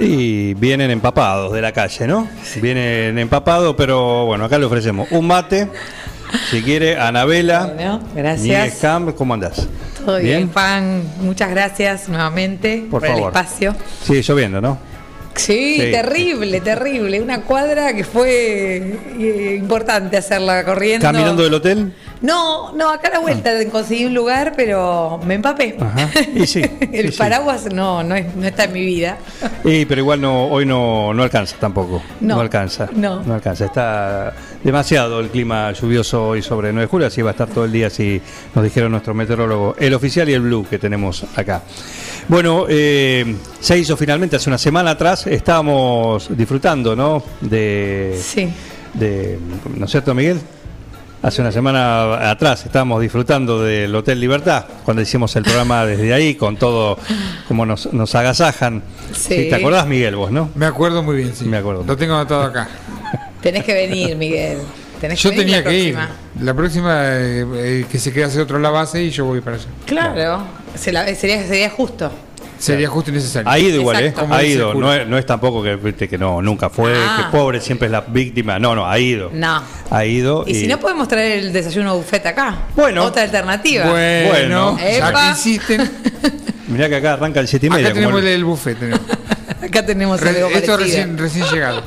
Y vienen empapados de la calle, ¿no? Vienen empapados, pero bueno, acá le ofrecemos un mate. Si quiere, Anabela. Bueno, gracias. Camp, ¿cómo andás? Todo bien, Pan. Muchas gracias nuevamente Por por, el espacio. Sigue lloviendo, ¿no? Sí, Sí. terrible, terrible. Una cuadra que fue eh, importante hacerla corriendo. Caminando del hotel. No, no, acá a la vuelta conseguí un lugar, pero me empapé. Ajá. Y sí. el sí, sí. paraguas no, no, es- no está en mi vida. Y, pero igual no, hoy no, no alcanza tampoco. No, alcanza. no. alcanza. Está demasiado el clima lluvioso hoy sobre 9 de julio, así va a estar todo el día, así nos dijeron nuestro meteorólogo, el oficial y el blue que tenemos acá. Bueno, eh, se hizo finalmente hace una semana atrás, estábamos disfrutando, ¿no? De, Sí. de ¿no es cierto, Miguel? Hace una semana atrás estábamos disfrutando del Hotel Libertad, cuando hicimos el programa desde ahí, con todo como nos, nos agasajan. Sí. ¿Te acordás, Miguel, vos, no? Me acuerdo muy bien, sí. Me acuerdo. Lo tengo anotado acá. Tenés que venir, Miguel. Tenés Yo que venir tenía la que ir. próxima. La próxima eh, eh, que se quede hacer otro la base y yo voy para allá. Claro, se la- sería, sería justo. Sería justo y necesario. Ha ido igual, ¿eh? Exacto. Ha ido. No es, no es tampoco que, viste, que no, nunca fue, Ah. que pobre siempre es la víctima. No, no, ha ido. No. Ha ido. Y si no podemos traer el desayuno buffet acá. Bueno. Otra alternativa. Bueno, Bueno. ya Epa. que insisten. Mirá que acá arranca el 7 y media. Acá tenemos como el, el- buffet. tenemos. Acá tenemos Re- algo Esto parecido. recién, recién llegado.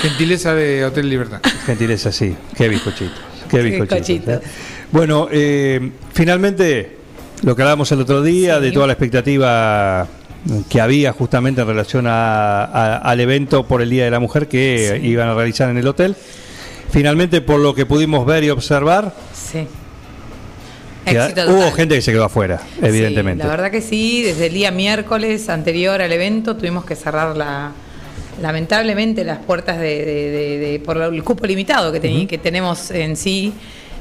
Gentileza de Hotel Libertad. Gentileza, sí. Qué bizcochitos. Qué bizcochitos. bizcochitos. ¿eh? Bueno, eh, finalmente, lo que hablábamos el otro día, Sí. de toda la expectativa que había justamente en relación a- a- al evento por el Día de la Mujer que Sí. iban a realizar en el hotel. Finalmente, por lo que pudimos ver y observar, Sí. Éxito hubo total. gente que se quedó afuera, evidentemente. Sí, la verdad que sí, desde el día miércoles anterior al evento tuvimos que cerrar la lamentablemente las puertas de, de- de- de- por el cupo limitado que, que tenemos en sí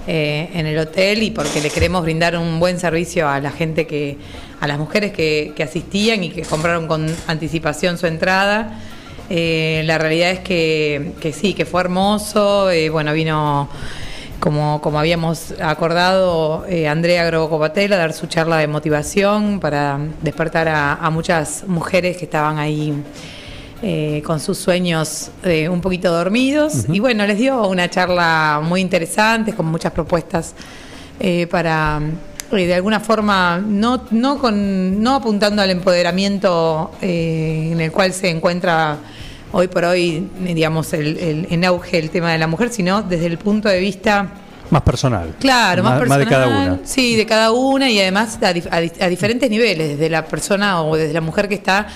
eh, en el hotel y porque le queremos brindar un buen servicio a la gente que, a las mujeres que, que asistían y que compraron con anticipación su entrada. Eh, la realidad es que, que sí, que fue hermoso. eh, bueno, vino como, como habíamos acordado, eh, Andrea Grobocopatel a dar su charla de motivación para despertar a, a muchas mujeres que estaban ahí eh, con sus sueños eh, un poquito dormidos. Y bueno, les dio una charla muy interesante, con muchas propuestas eh, para, eh, de alguna forma, no, no, con, no apuntando al empoderamiento eh, en el cual se encuentra hoy por hoy, digamos, el, el- en auge el tema de la mujer, sino desde el punto de vista Más personal. Claro, más, personal. de cada una. Sí, de cada una y además a, a a diferentes niveles, desde la persona o desde la mujer que está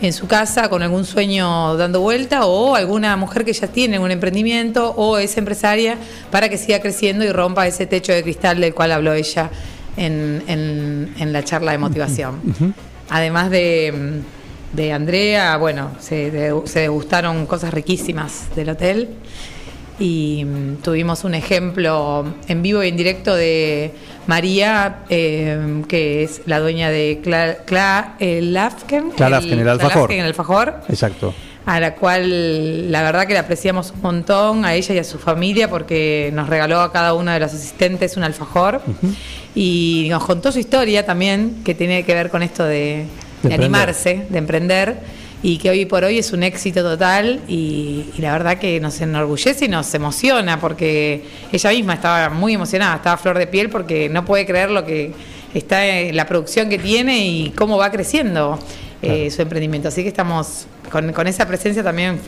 en su casa con algún sueño dando vuelta o alguna mujer que ya tiene un emprendimiento o es empresaria para que siga creciendo y rompa ese techo de cristal del cual habló ella en, en- en la charla de motivación. Además de, de Andrea, bueno, se, de- se degustaron cosas riquísimas del hotel y mm, tuvimos un ejemplo en vivo y en directo de María, eh, que es la dueña de Cla, Cla- el Lafken, Cla Lafken, el alfajor. El alfajor, Exacto. a la cual la verdad que la apreciamos un montón, a ella y a su familia, porque nos regaló a cada uno de los asistentes un alfajor y nos contó su historia también, que tiene que ver con esto de, De de emprender. animarse, de emprender, y que hoy por hoy es un éxito total y, y la verdad que nos enorgullece y nos emociona, porque ella misma estaba muy emocionada, estaba flor de piel porque no puede creer lo que está la producción que tiene y cómo va creciendo. Eh, su emprendimiento. Así que estamos con, con esa presencia también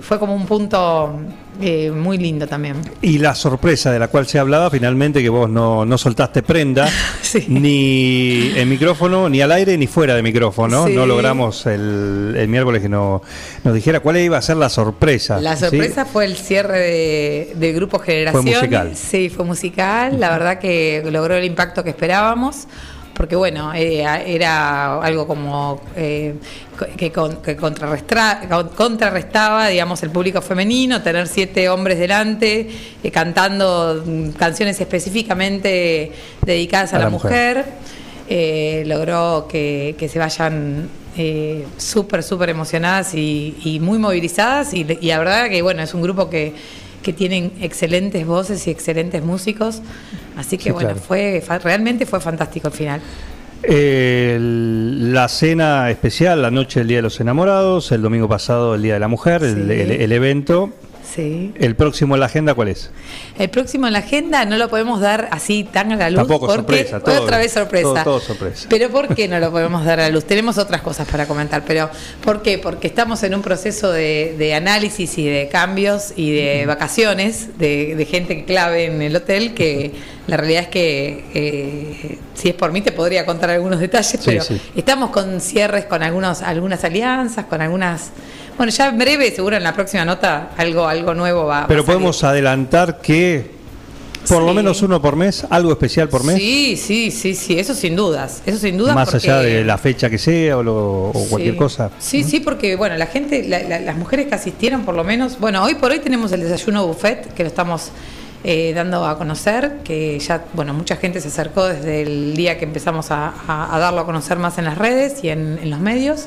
fue como un punto eh, muy lindo también. Y la sorpresa de la cual se hablaba, finalmente, que vos no, no soltaste prenda, Sí. ni en micrófono, ni al aire, ni fuera de micrófono. Sí. No logramos el, el miércoles que no, nos dijera cuál iba a ser la sorpresa. La ¿sí? sorpresa fue el cierre de, del grupo Generaciones. musical. Sí, fue musical. La verdad que logró el impacto que esperábamos. Porque bueno, eh, era algo como eh, que, con- que contrarrestaba, digamos, el público femenino, tener siete hombres delante eh, cantando mm, canciones específicamente dedicadas a, la, mujer. Eh, logró que, que se vayan eh, súper, súper emocionadas y, y muy movilizadas. Y, y la verdad que, bueno, es un grupo que, que tienen excelentes voces y excelentes músicos. Así que, Sí, bueno, claro. fue realmente fue fantástico el final. La cena especial, la noche del Día de los Enamorados, el domingo pasado el Día de la Mujer, el, Sí. el- el evento. Sí. El próximo en la agenda, ¿cuál es? El próximo en la agenda no lo podemos dar así tan a la luz. Tampoco porque sorpresa, todo- otra vez sorpresa. todo- todo sorpresa. Pero ¿por qué no lo podemos dar a la luz? Tenemos otras cosas para comentar, pero ¿por qué? Porque estamos en un proceso de, de análisis y de cambios y de vacaciones de, de gente clave en el hotel que la realidad es que eh, si es por mí te podría contar algunos detalles, Sí, pero sí. estamos con cierres con algunos, algunas alianzas, con algunas... Bueno, ya en breve, seguro en la próxima nota, algo, algo nuevo va, va Pero a salir. podemos adelantar que por lo menos uno por mes, algo especial por mes, Sí, sí, sí, sí, eso sin dudas, eso sin dudas. más porque- allá de la fecha que sea o, lo- o cualquier Sí. cosa. Sí, sí, porque bueno, la gente, la- la- las mujeres que asistieron por lo menos, bueno, hoy por hoy tenemos el desayuno buffet que lo estamos eh, dando a conocer, que ya, bueno, mucha gente se acercó desde el día que empezamos a, a- a darlo a conocer más en las redes y en, en los medios.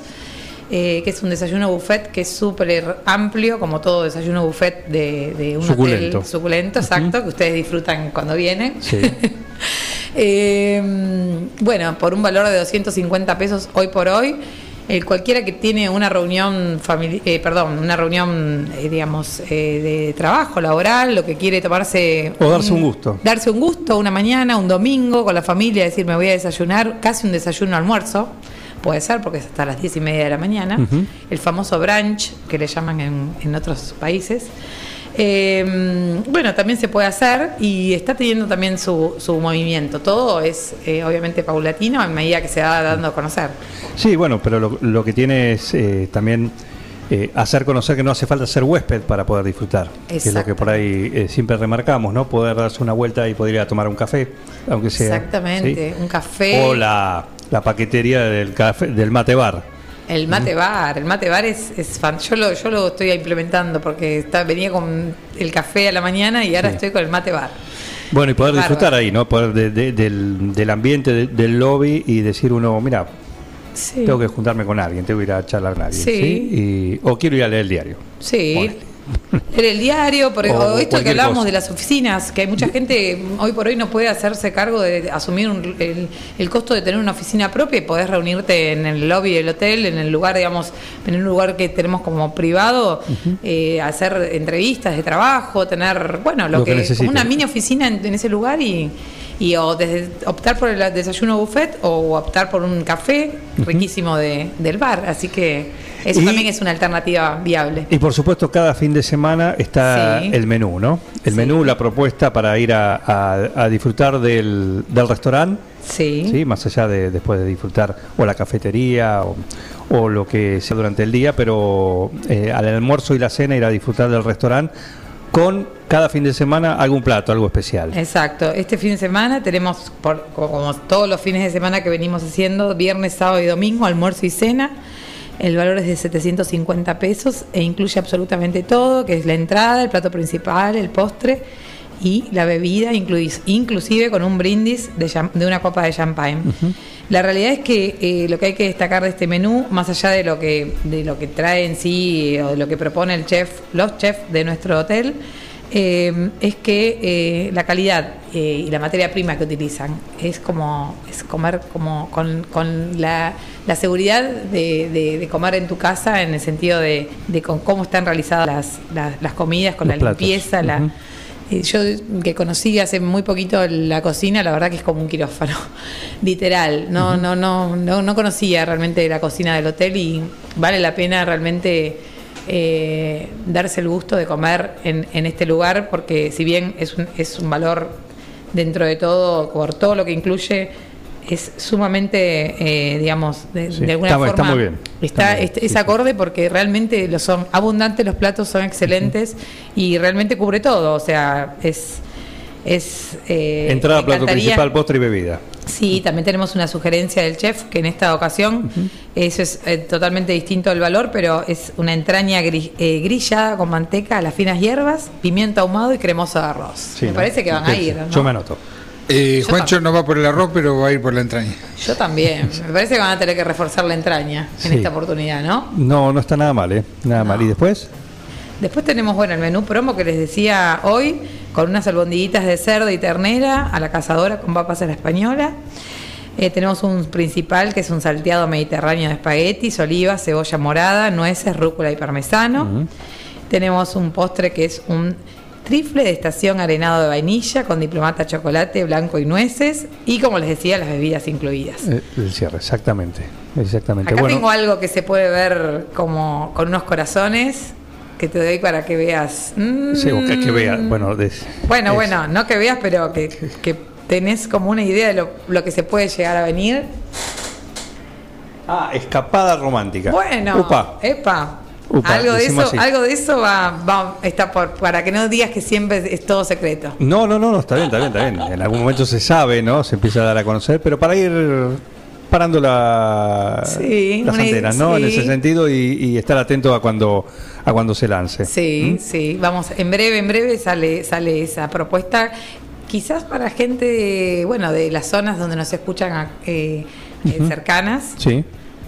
Eh, que es un desayuno buffet que es súper amplio, como todo desayuno buffet de, de un Suculento. hotel suculento, exacto, que ustedes disfrutan cuando vienen. Sí. Eh, bueno, por un valor de 250 pesos hoy por hoy, cualquiera que tiene una reunión eh, perdón, una reunión, eh, digamos, eh, de trabajo laboral, lo que quiere tomarse O darse un gusto. darse un gusto una mañana, un domingo con la familia, decir me voy a desayunar, casi un desayuno almuerzo. Puede ser porque es hasta las diez y media de la mañana. El famoso brunch, que le llaman en, en otros países. Eh, bueno, también se puede hacer y está teniendo también su, su movimiento. Todo es eh, obviamente paulatino a medida que se va dando a conocer. Sí, bueno, pero lo, lo que tiene es eh, también eh, hacer conocer que no hace falta ser huésped para poder disfrutar. Que es lo que por ahí eh, siempre remarcamos, ¿no? Poder darse una vuelta y poder ir a tomar un café, aunque sea. Exactamente, ¿sí? un café. O la, la paquetería del, café, del mate bar. El mate bar, el mate bar es, es fan. Yo lo, yo lo estoy implementando porque está, venía con el café a la mañana y ahora Sí. estoy con el mate bar. Bueno, y poder Bárbaro. disfrutar ahí, ¿no? Poder de- de- del, del ambiente, de- del lobby y decir uno, mira, Sí. tengo que juntarme con alguien, tengo que ir a charlar con alguien. Sí. ¿sí? Y- o quiero ir a leer el diario. Sí. Leer el diario, porque, O o esto que hablábamos cosa. de las oficinas, que hay mucha gente hoy por hoy no puede hacerse cargo de asumir un- el, el costo de tener una oficina propia y podés reunirte en el lobby del hotel, en el lugar, digamos, en un lugar que tenemos como privado, eh, hacer entrevistas de trabajo, tener, bueno, lo, Lo que que, como una mini oficina en, en ese lugar y, y o desde optar por el desayuno buffet o optar por un café riquísimo de, del bar. Así que eso Y- también es una alternativa viable. Y por supuesto, cada fin de semana está Sí. el menú, ¿no? El Sí. menú, la propuesta para ir a, a- a disfrutar del, del restaurante, Sí. ¿sí? Más allá de después de disfrutar o la cafetería o, o lo que sea durante el día, pero eh, al almuerzo y la cena ir a disfrutar del restaurante con cada fin de semana algún plato, algo especial. Exacto. Este fin de semana tenemos, por- como todos los fines de semana que venimos haciendo, viernes, sábado y domingo, almuerzo y cena. El valor es de 750 pesos e incluye absolutamente todo, que es la entrada, el plato principal, el postre y la bebida, inclusive con un brindis de, una copa de champagne. La realidad es que eh, lo que hay que destacar de este menú, más allá de lo que de lo que trae en sí o de lo que propone el chef, los chefs de nuestro hotel, eh, es que eh, la calidad y la materia prima que utilizan es como es comer como con, con la, la seguridad de, de- de comer en tu casa en el sentido de, de con cómo están realizadas las, las, las comidas, con Los la platos. limpieza, la. Y yo que conocí hace muy poquito la cocina, la verdad que es como un quirófano, literal. No, no, no, no, no conocía realmente la cocina del hotel y vale la pena realmente eh, darse el gusto de comer en, en este lugar, porque si bien es un, es un valor dentro de todo, por todo lo que incluye, es sumamente, eh, digamos, de, Sí, de alguna está- forma. está muy bien. Está, Está muy bien, es- sí, es sí. acorde porque realmente lo son abundantes, los platos son excelentes y realmente cubre todo. O sea, es. es eh, Entrada, plato principal, postre y bebida. Sí, también tenemos una sugerencia del chef que en esta ocasión, eso es eh, totalmente distinto del valor, pero es una entraña gri- eh, grillada con manteca, las finas hierbas, pimiento ahumado y cremoso de arroz. Me ¿no? parece que van a ir. ¿no? Yo me anoto. Eh, Juancho también. no va por el arroz, pero va a ir por la entraña. Yo también. Me parece que van a tener que reforzar la entraña en Sí. esta oportunidad, ¿no? No, no está nada mal, ¿eh? Nada mal. ¿Y después? Después tenemos, bueno, el menú promo que les decía hoy, con unas albondiguitas de cerdo y ternera a la cazadora con papas a la española. Eh, tenemos un principal que es un salteado mediterráneo de espaguetis, olivas, cebolla morada, nueces, rúcula y parmesano. Tenemos un postre que es un trifle de estación arenado de vainilla con diplomata chocolate, blanco y nueces. Y como les decía, las bebidas incluidas. Eh, el cierre, exactamente. Exactamente. Acá bueno, tengo algo que se puede ver como con unos corazones que te doy para que veas. sí, o que, que Mm. vea. Bueno, Bueno, no que veas, pero que, que tenés como una idea de lo, lo que se puede llegar a venir. Ah, escapada romántica. Bueno, Upa. epa. Upa, algo de eso, así. algo de eso va, va está por, para que no digas que siempre es todo secreto. No, no, no, no, está bien, está bien, está bien. En algún momento se sabe, ¿no? Se empieza a dar a conocer, pero para ir parando la, Sí, las antenas, ¿no? En ese sentido y, y estar atento a cuando a cuando se lance. Sí, sí, vamos, en breve, en breve sale, sale esa propuesta, quizás para gente, bueno, de las zonas donde nos escuchan eh, cercanas, Sí.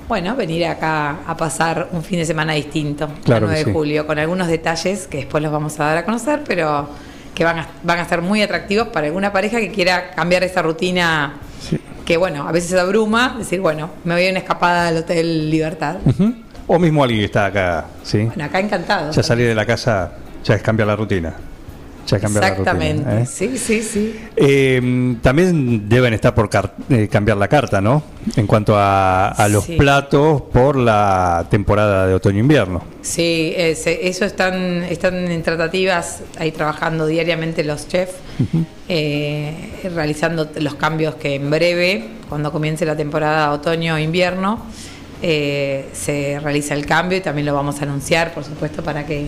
Bueno, venir acá a pasar un fin de semana distinto, Claro el 9 que de sí. julio, con algunos detalles que después los vamos a dar a conocer, pero que van a, van a ser muy atractivos para alguna pareja que quiera cambiar esa rutina Sí. que, bueno, a veces abruma, decir, bueno, me voy a una escapada al Hotel Libertad. O mismo alguien que está acá, ¿sí? Bueno, acá encantado. Ya salir de la casa ya es cambiar la rutina. Ya Exactamente, la rutina. ¿eh? sí, sí, sí. Eh, también deben estar por eh, cambiar la carta, ¿no? En cuanto a, a los Sí. platos por la temporada de otoño-invierno. Sí, ese- eso están, están en tratativas, ahí trabajando diariamente los chefs, eh, realizando los cambios que en breve, cuando comience la temporada otoño-invierno, se realiza el cambio y también lo vamos a anunciar, por supuesto, para que,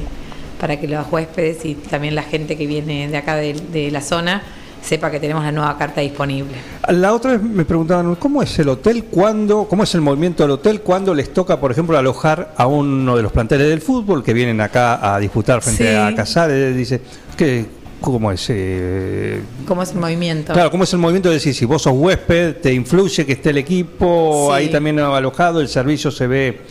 para que los huéspedes y también la gente que viene de acá de, de la zona sepa que tenemos la nueva carta disponible. La otra vez me preguntaban, ¿cómo es el hotel cuando, cómo es el movimiento del hotel cuando les toca, por ejemplo, alojar a uno de los planteles del fútbol que vienen acá a disputar frente Sí. a Casares? Dice, ¿qué, ¿cómo es? Eh, ¿Cómo es el movimiento? Claro, ¿cómo es el movimiento de decir, si vos sos huésped, te influye que esté el equipo Sí. ahí también alojado, el servicio se ve...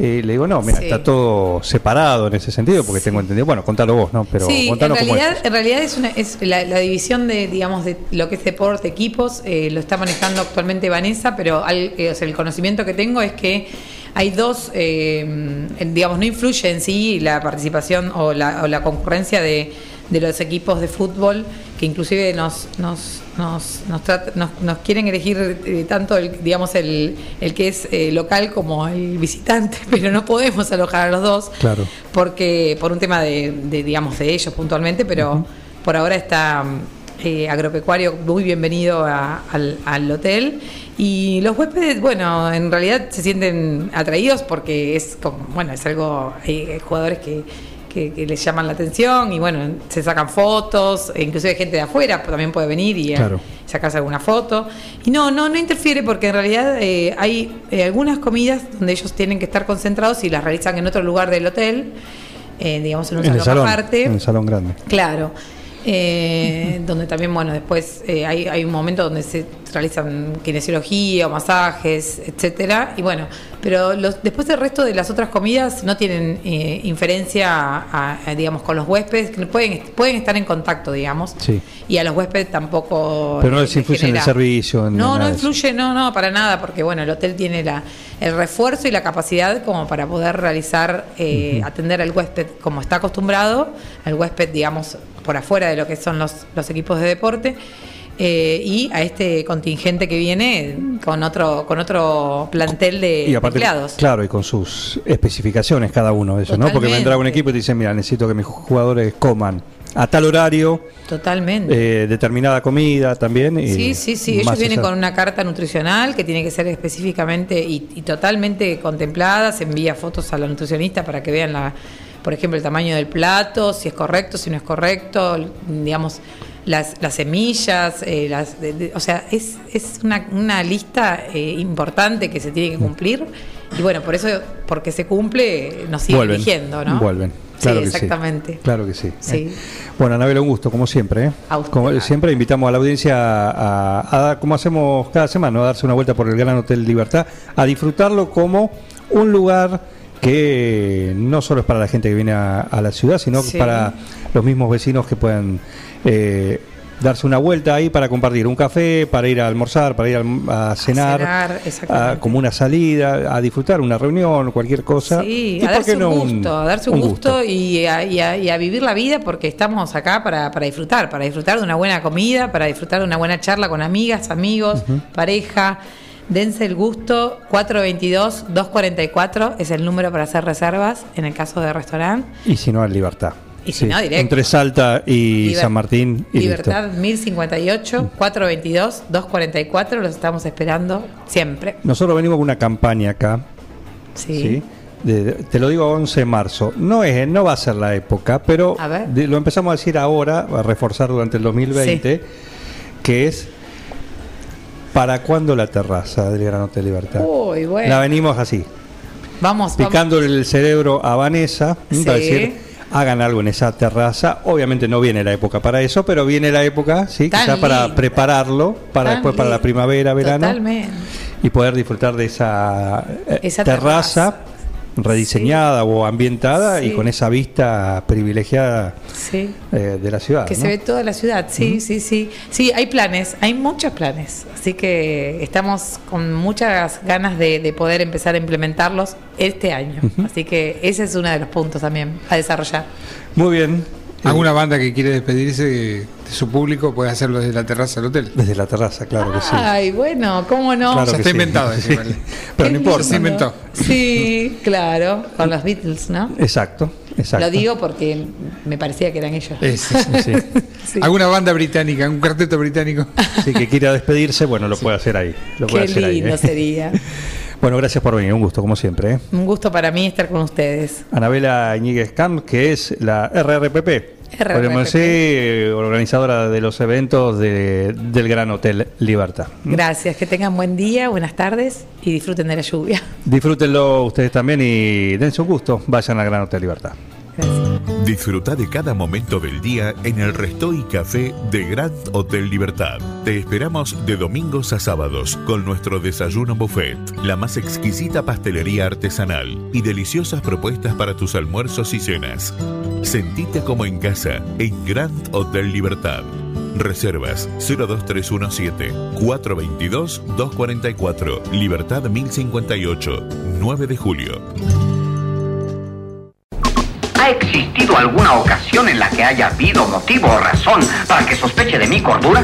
eh, le digo, no, mira, Sí. está todo separado en ese sentido, porque tengo entendido, bueno, contalo vos, ¿no? Pero sí, en realidad, es. en realidad es, una, es la, la división de, digamos, de lo que es deporte, equipos, eh, lo está manejando actualmente Vanessa, pero al- eh, o sea, el conocimiento que tengo es que hay dos, eh, digamos, no influye en sí la participación o la, o la concurrencia de, de los equipos de fútbol, que inclusive nos, nos, nos, nos, nos quieren elegir eh, tanto el, digamos, el, el que es eh, local como el visitante, pero no podemos alojar a los dos Claro. porque por un tema de, de, digamos de ellos puntualmente pero por ahora está eh, agropecuario muy bienvenido a- al, al hotel y los huéspedes bueno en realidad se sienten atraídos porque es como bueno es algo hay jugadores que que, que les llaman la atención y bueno, se sacan fotos, e inclusive gente de afuera también puede venir y eh, Claro. sacarse alguna foto. Y no, no, no interfiere porque en realidad eh, hay eh, algunas comidas donde ellos tienen que estar concentrados y las realizan en otro lugar del hotel, eh, digamos en un En salón, aparte. en el salón grande. Claro. Eh, donde también, bueno, después eh, hay, hay un momento donde se realizan kinesiología o masajes, etcétera. Y bueno, Pero los, después el resto de las otras comidas no tienen eh, inferencia, a- a, digamos, con los huéspedes, que pueden, pueden estar en contacto, digamos. Sí. Y a los huéspedes tampoco. Pero no les influye en el servicio, en no, no influye, no, no, para nada, porque bueno, el hotel tiene la, el refuerzo y la capacidad como para poder realizar, eh, atender al huésped como está acostumbrado, al huésped, digamos, por afuera de lo que son los, los equipos de deporte. eh, y a este contingente que viene con otro con otro plantel de Y aparte, empleados. claro, y con sus especificaciones cada uno de eso, ¿no? Porque Totalmente. vendrá un equipo y te dice, mira, necesito que mis jugadores coman a tal horario, Totalmente. eh, determinada comida también. y Sí, sí, sí. Ellos vienen con una carta nutricional que tiene que ser específicamente y, y totalmente contemplada. Se envía fotos a la nutricionista para que vean, la, por ejemplo, el tamaño del plato, si es correcto, si no es correcto, digamos, las, las semillas. eh, las, de- de- o sea, es, es una, una lista eh, importante que se tiene que cumplir. Y bueno, por eso, porque se cumple, nos siguen Vuelven, eligiendo, ¿no? Vuelven. Claro sí, que sí. exactamente. Claro que sí. Sí. Eh, Bueno, Anabel, un gusto, como siempre. ¿eh? A usted. Como siempre, invitamos a la audiencia a, a dar, como hacemos cada semana, a darse una vuelta por el Gran Hotel Libertad, a disfrutarlo como un lugar que no solo es para la gente que viene a, a la ciudad, sino Sí. para los mismos vecinos que puedan eh, darse una vuelta ahí para compartir un café, para ir a almorzar, para ir a, a cenar, a- como una salida, a disfrutar una reunión, cualquier cosa. Sí, a darse un gusto, a darse un, gusto, Y, a, y a- y a vivir la vida porque estamos acá para, para disfrutar, para disfrutar de una buena comida, para disfrutar de una buena charla con amigas, amigos, pareja. Dense el gusto, 422-244 es el número para hacer reservas en el caso de restaurante. Y si no, en Libertad. Y si no, directo. Entre Salta y Liber- San Martín. Y Libertad listo. 1058, 422-244, los estamos esperando siempre. Nosotros venimos con una campaña acá. Sí. ¿sí? De- te lo digo 11 de marzo. No, es, no va a ser la época, pero de- lo empezamos a decir ahora, a reforzar durante el 2020, que es ¿para cuándo la terraza del Gran Hotel Libertad? Uy, bueno. La venimos así, Vamos, vamos. picando el cerebro a Vanessa, para decir, hagan algo en esa terraza. Obviamente no viene la época para eso, pero viene la época, sí, Tan quizá para prepararlo, para Tan después para la primavera, verano, Totalmente. y poder disfrutar de esa, eh, Esa terraza, terraza. Rediseñada o ambientada y con esa vista privilegiada Sí. eh, de la ciudad. Que ¿no? se ve toda la ciudad, sí, sí, sí. Sí, hay planes, hay muchos planes. Así que estamos con muchas ganas de, de poder empezar a implementarlos este año. Así que ese es uno de los puntos también a desarrollar. Muy bien. ¿Alguna banda que quiere despedirse de, su público puede hacerlo desde la terraza del hotel? Desde la terraza, claro que sí. Ay, bueno, ¿cómo no? Claro está sí. inventado, Sí. Pero no importa. Se inventó. Sí, claro, con los Beatles, ¿no? Exacto, exacto. Lo digo porque me parecía que eran ellos. Es- Sí. Sí. ¿Alguna banda británica, un cuarteto británico? Sí, que quiera despedirse, bueno, lo puede hacer ahí. Lo puede Qué hacer ahí, lindo ¿eh? sería. Bueno, gracias por venir, un gusto como siempre. ¿eh? Un gusto para mí estar con ustedes. Anabela Iñiguez Camp, que es la RRPP. RRPP. Decir, organizadora de los eventos de- del Gran Hotel Libertad. Gracias, que tengan buen día, buenas tardes y disfruten de la lluvia. Disfrútenlo ustedes también y dense un gusto. Vayan al Gran Hotel Libertad. Disfruta de cada momento del día en el Resto y Café de Grand Hotel Libertad. Te esperamos de domingos a sábados con nuestro desayuno buffet, la más exquisita pastelería artesanal y deliciosas propuestas para tus almuerzos y cenas. Sentite como en casa en Grand Hotel Libertad. Reservas 02317 422 244 Libertad 1058 9 de julio. ¿Ha existido alguna ocasión en la que haya habido motivo o razón para que sospeche de mi cordura?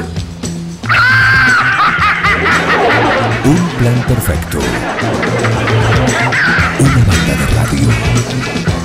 Un plan perfecto. Una banda de radio.